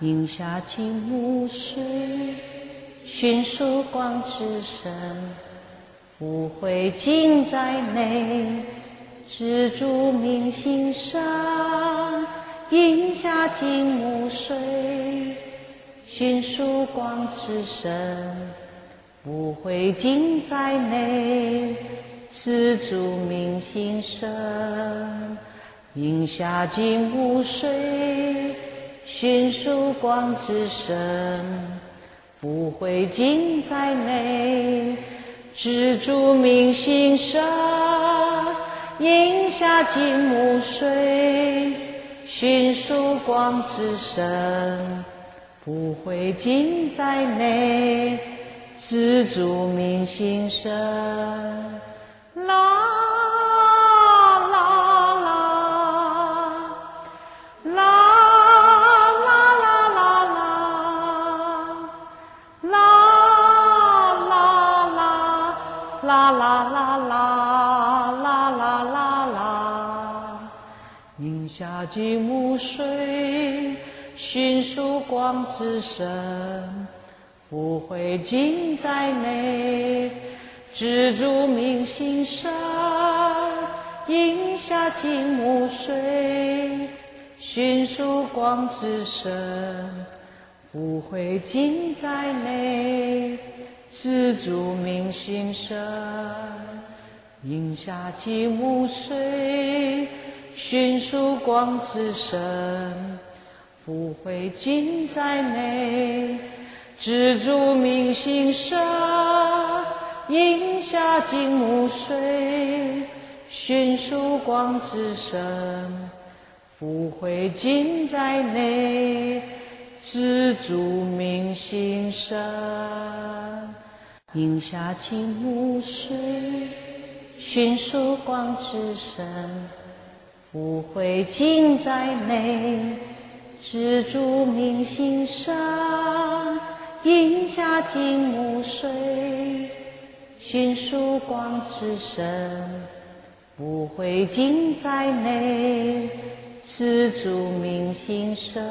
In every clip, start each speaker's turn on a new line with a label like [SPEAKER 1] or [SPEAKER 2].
[SPEAKER 1] 影下金木水，迅速光之身，无悔尽在内，自住明心上。影下金木水，迅速光之身，无悔尽在内，自住明心上。影下金木水。寻曙光之身，不会尽在内，自住明心身。饮下金木水，寻曙光之身，不会尽在内，自住明心身。寂无水，寻曙光之神。无悔尽在内，知足明心身。饮下寂无水，寻曙光之神。无悔尽在内，知足明心身。饮下寂无水。寻曙光之神，福慧尽在内，知足明心生，饮下金木水，寻曙光之神，福慧尽在内，知足明心生，饮下金木水，寻曙光之神。不会尽在内，自住明心身。饮下金木水，寻曙光之身，不会尽在内，自住明心身。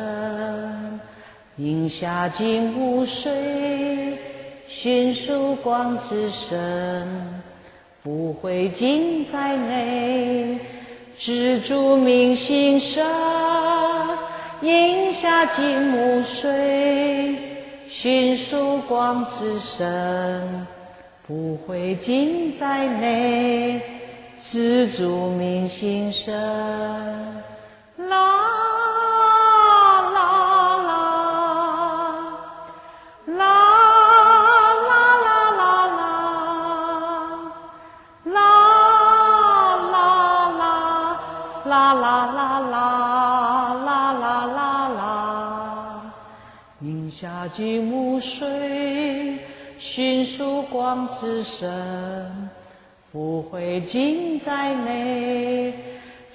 [SPEAKER 1] 饮下金木水，寻曙光之身，不会尽在内。知足明心身，饮下金木水，寻曙光之身，不悔尽在内，知足明心身。啦。寂暮水，寻曙光之神，福慧尽在内，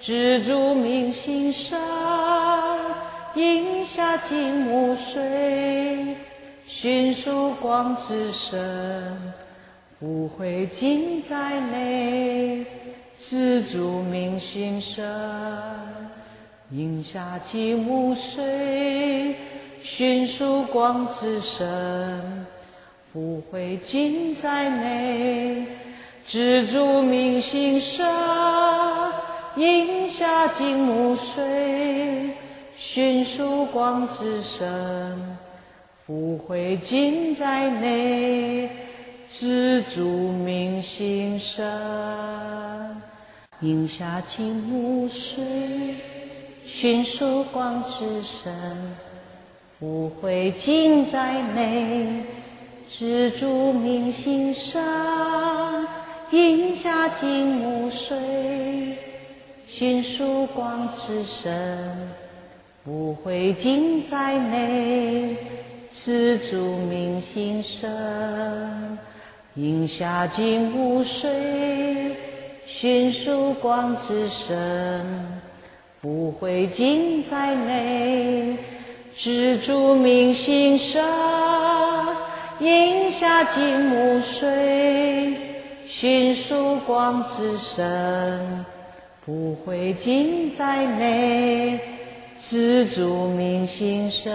[SPEAKER 1] 知足明心善，饮下寂暮水，寻曙光之神，福慧尽在内，知足明心善，饮下寂暮水。寻曙光之身，不会尽在内，自住明心身。影下金木水，寻曙光之身，不会尽在内，自住明心身。影下金木水，寻曙光之身。不会尽在内，自住明心身。影下金木水，寻曙光之身，不会尽在内，自住明心身。影下金木水，寻曙光之身，不会尽在内。知足明心身，影下金木水，迅速光之身，不会尽在内，知足明心身。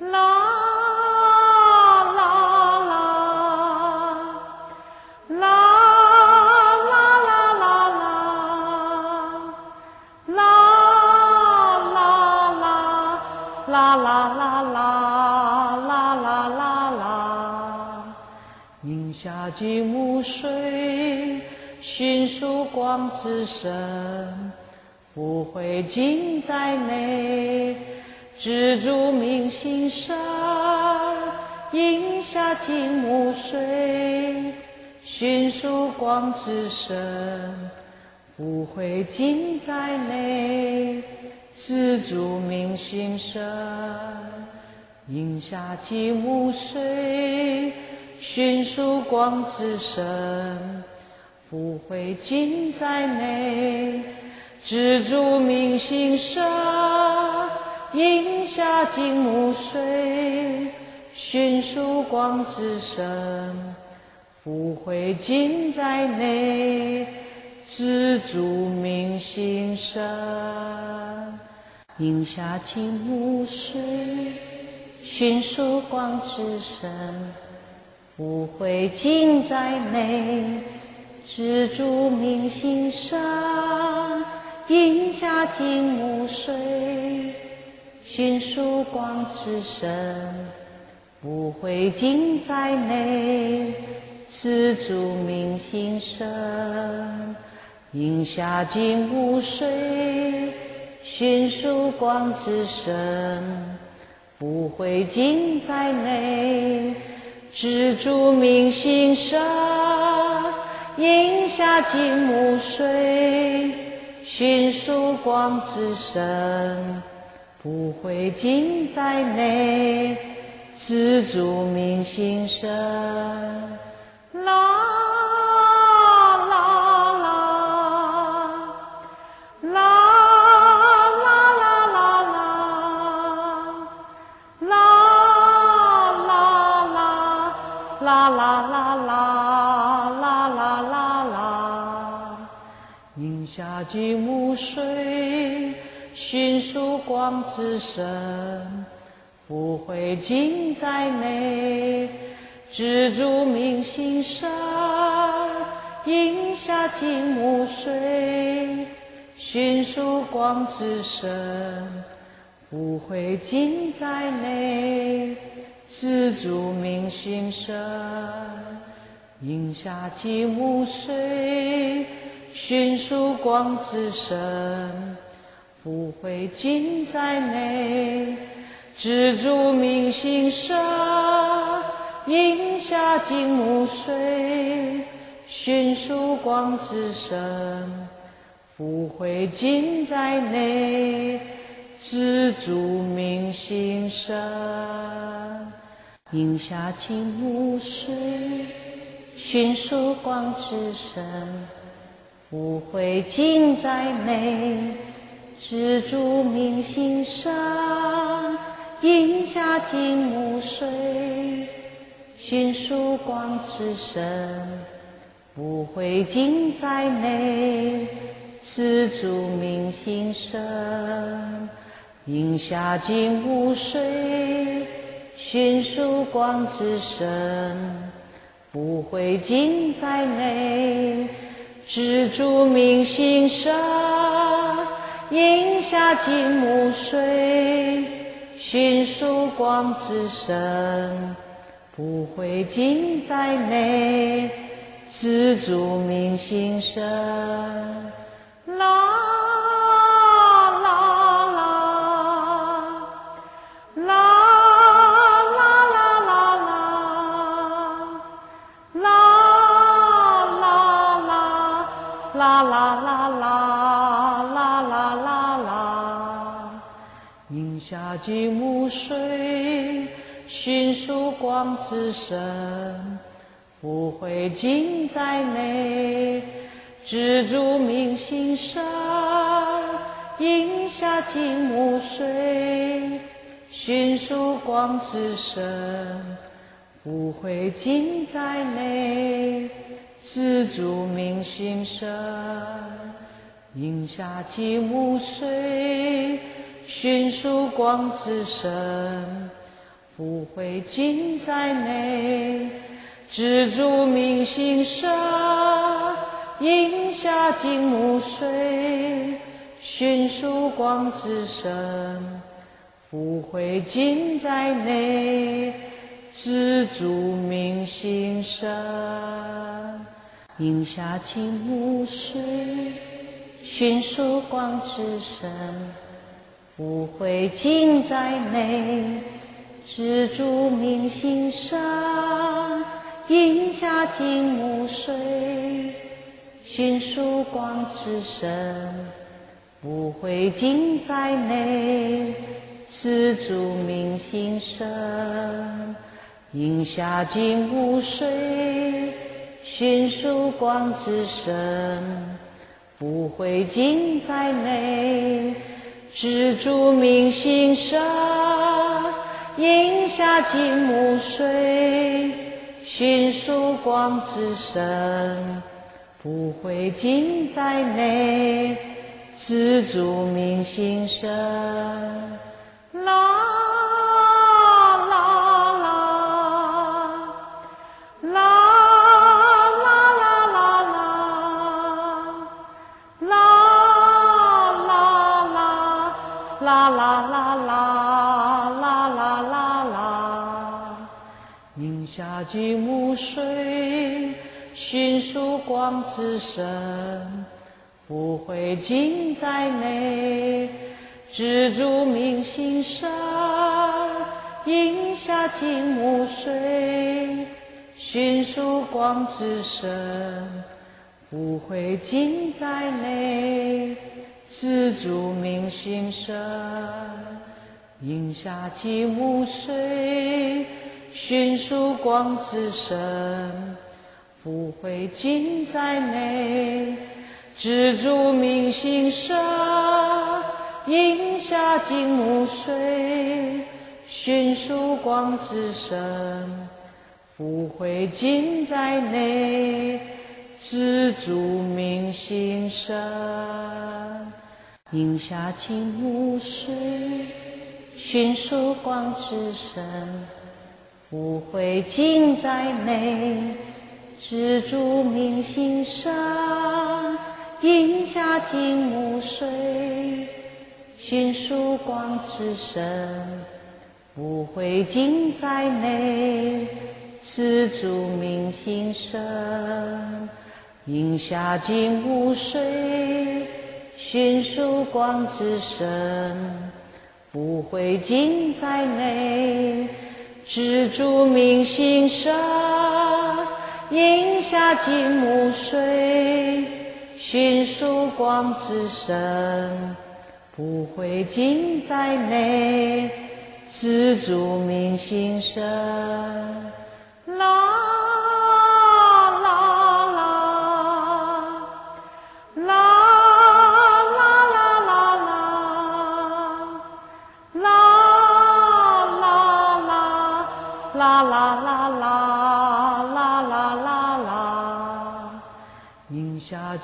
[SPEAKER 1] 啦啦之身。福慧尽在内，知足明心身，饮下金木水，寻曙光之身。福慧尽在内，知足明心身，饮下金木水，寻曙光之身。福慧尽在内。自住明心身，应下金木水，心属光之身，福慧尽在内，自住明心身，应下金木水，心属光之身，福慧尽在内，自住明心身。饮下金木水，心属光之身，福慧尽在内，自住明心身。饮下金木水，心属光之身，福慧尽在内，自住明心身。饮下金木水。寻曙光之身，不悔尽在内，知足明心身。金木水，心属光之身，福慧尽在内，自住明心身。应下金木水，心属光之身，福慧尽在内，自住明心身。应下金木水。心属光之身，福慧尽在内，自住明心身。应下金木水，心属光之身，福慧尽在内，自住明心身。应下金木水，心属光之身。福慧尽在内，自住明心身。应下金木水，寻曙光之身。福慧尽在内，自住明心身。饮下金木水，寻曙光之身。福慧尽在内。知足明心身，饮下金木水，寻曙光之身，不悔尽在内，知足明心身。啦。应下金木水，心属光之身，福慧尽在内，自住明心身。应下金木水，心属光之身，福慧尽在内，自住明心身。影下金木水，寻曙光之神，福慧尽在内，知足明心舍。影下金木水，寻曙光之神，福慧尽在内，知足明心舍。影下金木水。寻曙光之神，福慧尽在内，知足明心舍。影下金木水，寻曙光之神，福慧尽在内，知足明心舍。影下金木水，寻曙光之神。福慧尽在内，知足明心舍。影下金木水，寻曙光之神。不悔尽在内，知足明心舍。啦。金木水，寻曙光之神，福慧尽在内，知足明心舍。影下金木水，寻曙光之神，福慧尽在内，知足明心舍。影下金木水。寻曙光之神，福慧尽在内，知足明心舍。影下金木水，寻曙光之神，福慧尽在内，知足明心舍。影下金木水，寻曙光之神。福慧尽在内，知足明心舍。影下金木水，寻曙光之神。福慧尽在内，知足明心舍。影下金木水，寻曙光之神。福慧尽在内。知足明心舍，影下金木水，寻曙光之神，不悔尽在内，知足明心舍。啦。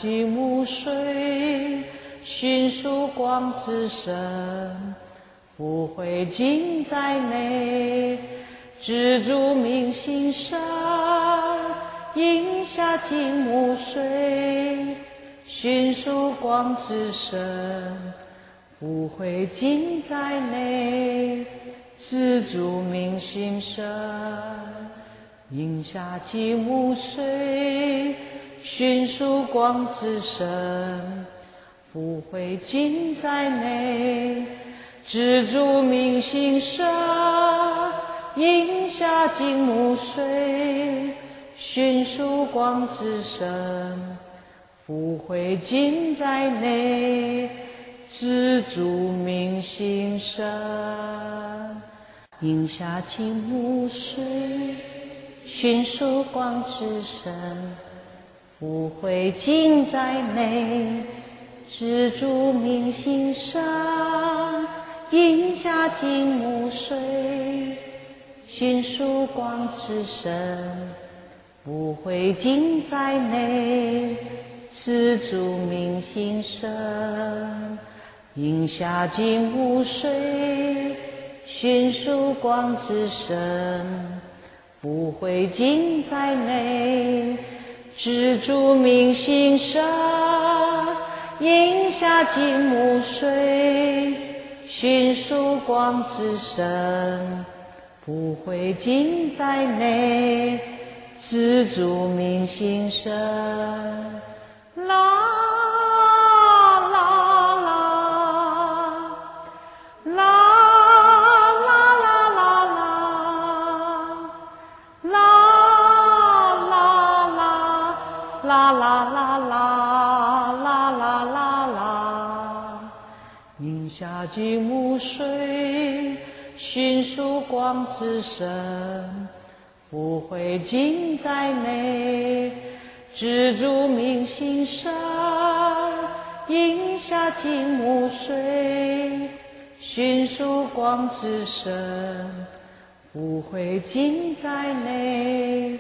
[SPEAKER 1] 金木水，寻曙光之神，福慧尽在内，知足明心舍。影下金木水，寻曙光之神，福慧尽在内，知足明心舍。影下金木水。寻曙光之身，福慧尽在内，知足明心舍。影下金木水，寻曙光之身，福慧尽在内，知足明心舍。影下金木水，寻曙光之神。无悔尽在内，知足明心舍。影下金木水，寻曙光之神。无悔尽在内，自住明心生，影下净无水，寻曙光之身，不会尽在内，自住明心生，影下金木水，寻曙光之身，不会尽在内，自住明心生。啦。下净无水，熏属光之身，不会尽在内，自住明心生。影下净无水，熏属光之身，不会尽在内，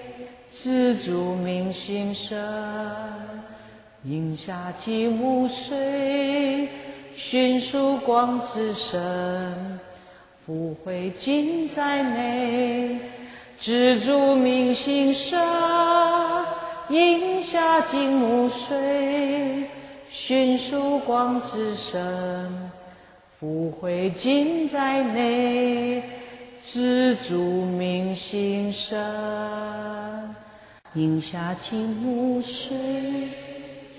[SPEAKER 1] 自住明心生。影下净无水。寻曙光之身，不会尽在内，自住明心生。影下净无水，寻曙光之身，不会尽在内，自住明心生。影下净无水，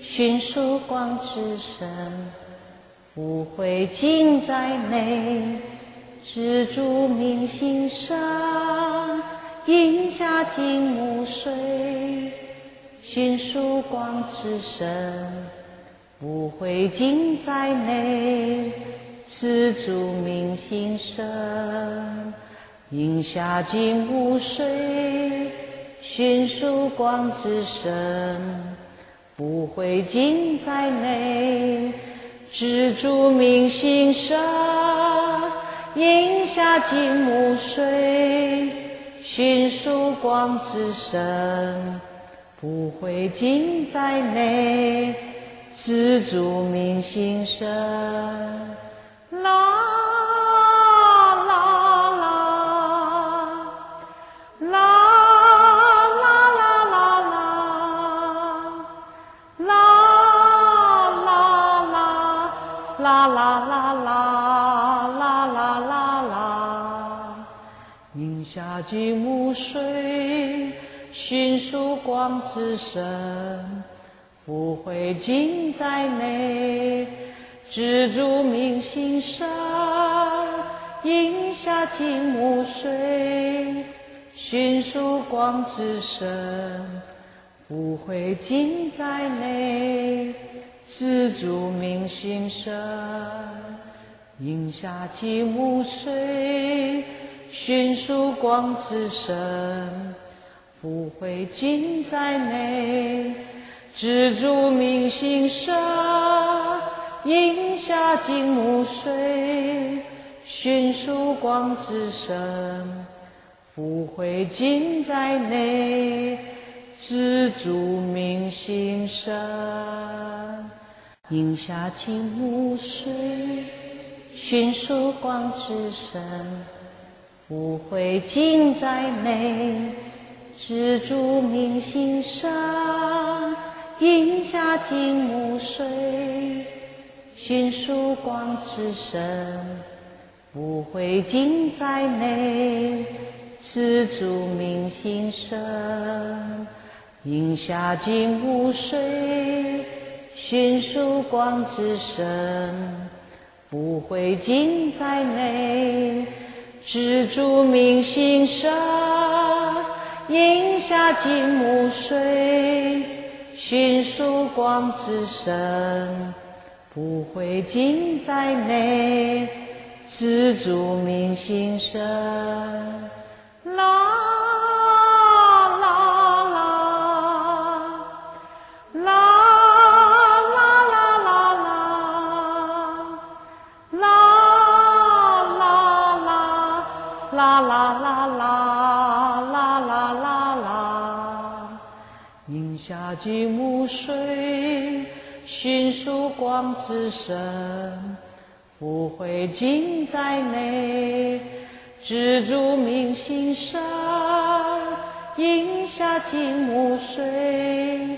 [SPEAKER 1] 寻曙光之身。不会尽在内，自住明心生。影下净无水，熏属光之身。不会尽在内，自住明心生。影下净无水，熏属光之身。不会尽在内。知足明心生，饮下金木水，寻曙光之身，不悔尽在内，知足明心生。啦。净无水，熏属光之身，不会尽在内，自住明心生。影下净无水，熏属光之身，不会尽在内，自住明心生。影下净无水。熏属光之身，不会尽在内，自住明心生。影下净无水，熏属光之身，不会尽在内，自住明心生。影下净无水，寻曙光之身。无悔尽在内，自住明心生。影下净无水，寻曙光之身。无悔尽在内，自住明心生。影下净无水，寻曙光之身。不会尽在内。自住明心生，影下金木水，寻曙光之身，不会尽在内，自住明心生。啦。下金木水，心曙光之身，福慧尽在内，知足明心身。饮下金木水，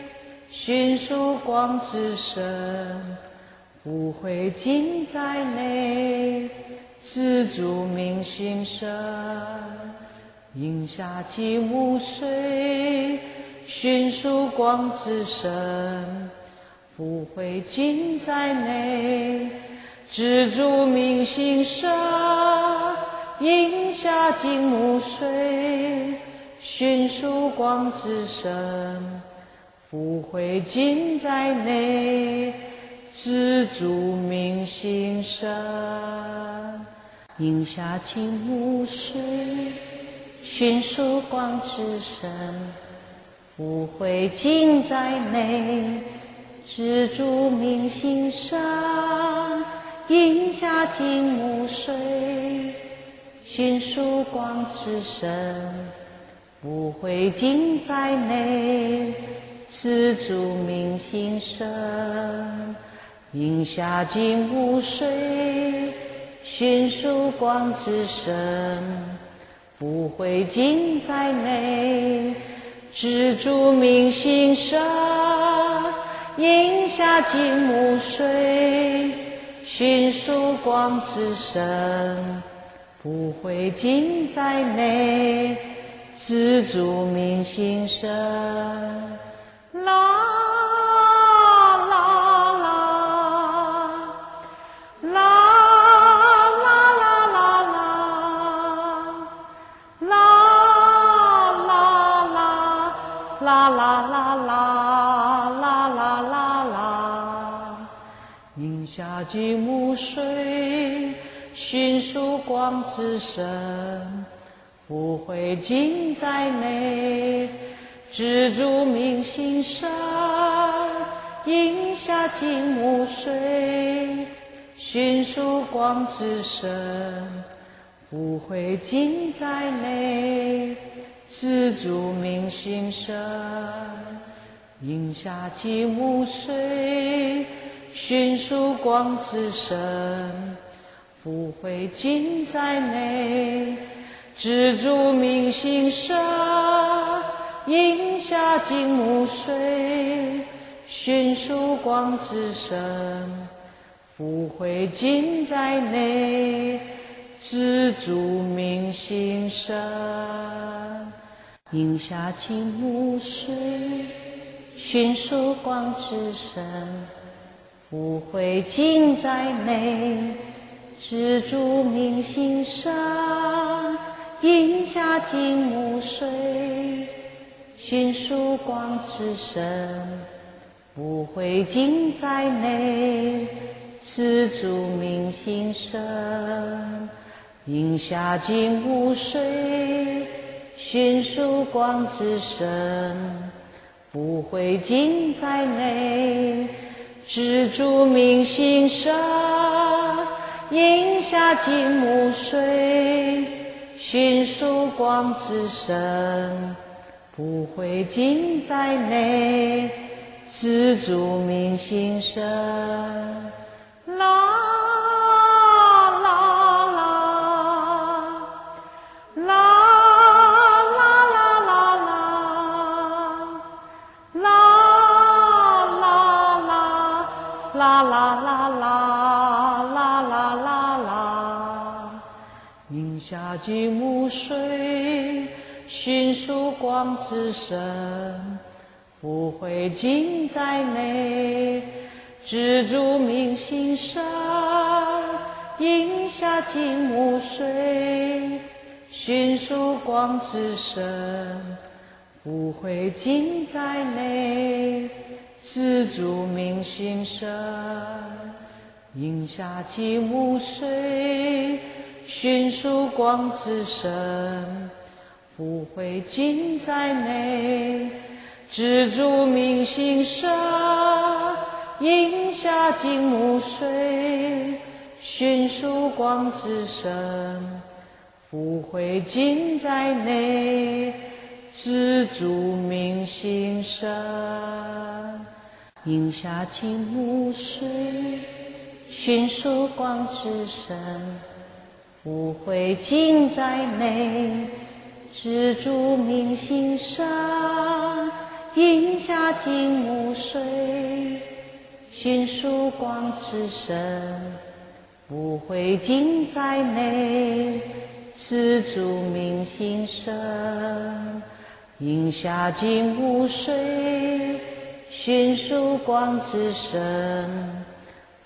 [SPEAKER 1] 心曙光之身，福慧尽在内，知足明心身。饮下金木水，心曙光之身，福慧尽在内，知住明心身。应下金木水，心曙光之身，福慧尽在内，知住明心身。应下金木水。心曙光之身，福慧尽在内，知住明心身。应下金木水，心曙光之身，福慧尽在内，知住明心身。应下金木水，心曙光之身。福慧尽在内，知足明心身。饮下金木水，寻曙光之身。不悔尽在内，知足明心身。啦。金木水，心曙光之神，福慧尽在内，知住明心身。应下金木水，心曙光之神，福慧尽在内，知住明心身。应下金木水。寻曙光之身，福慧尽在内，知住明心身。应下金木水，寻曙光之身，福慧尽在内，知住明心身。应下金木水，寻曙光之身。福慧尽在内，知住明心身。应下金木水，寻曙光之身。福慧尽在内，知住明心身。应下金木水，寻曙光之身。福慧尽在内。知足明心身，饮下金木水，寻曙光之身，不悔尽在内，知足明心身。啦。下金木水，心曙光之身，福慧尽在内，知足明心身。饮下金木水，心曙光之身，福慧尽在内，知足明心身。饮下金木水。心曙光之身，福慧尽在内，知住明心身。应下金木水，心曙光之身，福慧尽在内，自主明心生，影下金木水，熏曙光之身，福慧尽在内，自主明心生，影下金木水，熏曙光之身，福慧尽在内，自主明心生。影下金木水，熏曙光之身，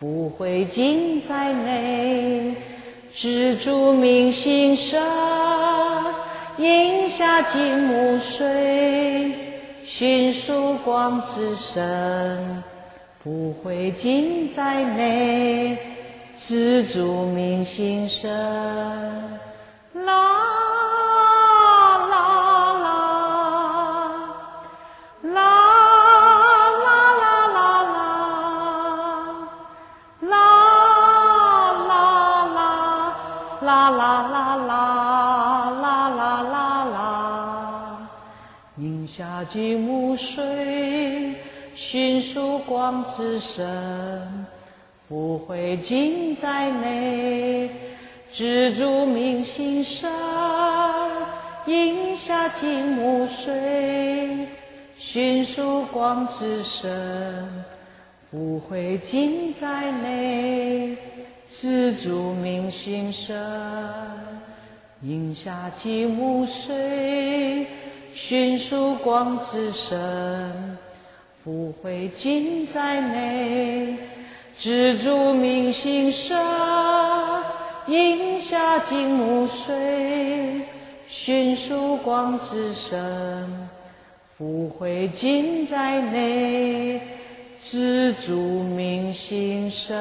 [SPEAKER 1] 福慧尽在内，知足明心舍，饮下金木水，寻曙光之身，不悔尽在内。知足明心舍，老。净无水，寻曙光之神。无悔尽在内，知足明心身。饮下净无水，寻曙光之神。无悔尽在内，知足明心身。饮下净无水。寻曙光之身，福慧尽在内。自主明心生，影下金木水，寻曙光之身，福慧尽在内。自主明心生。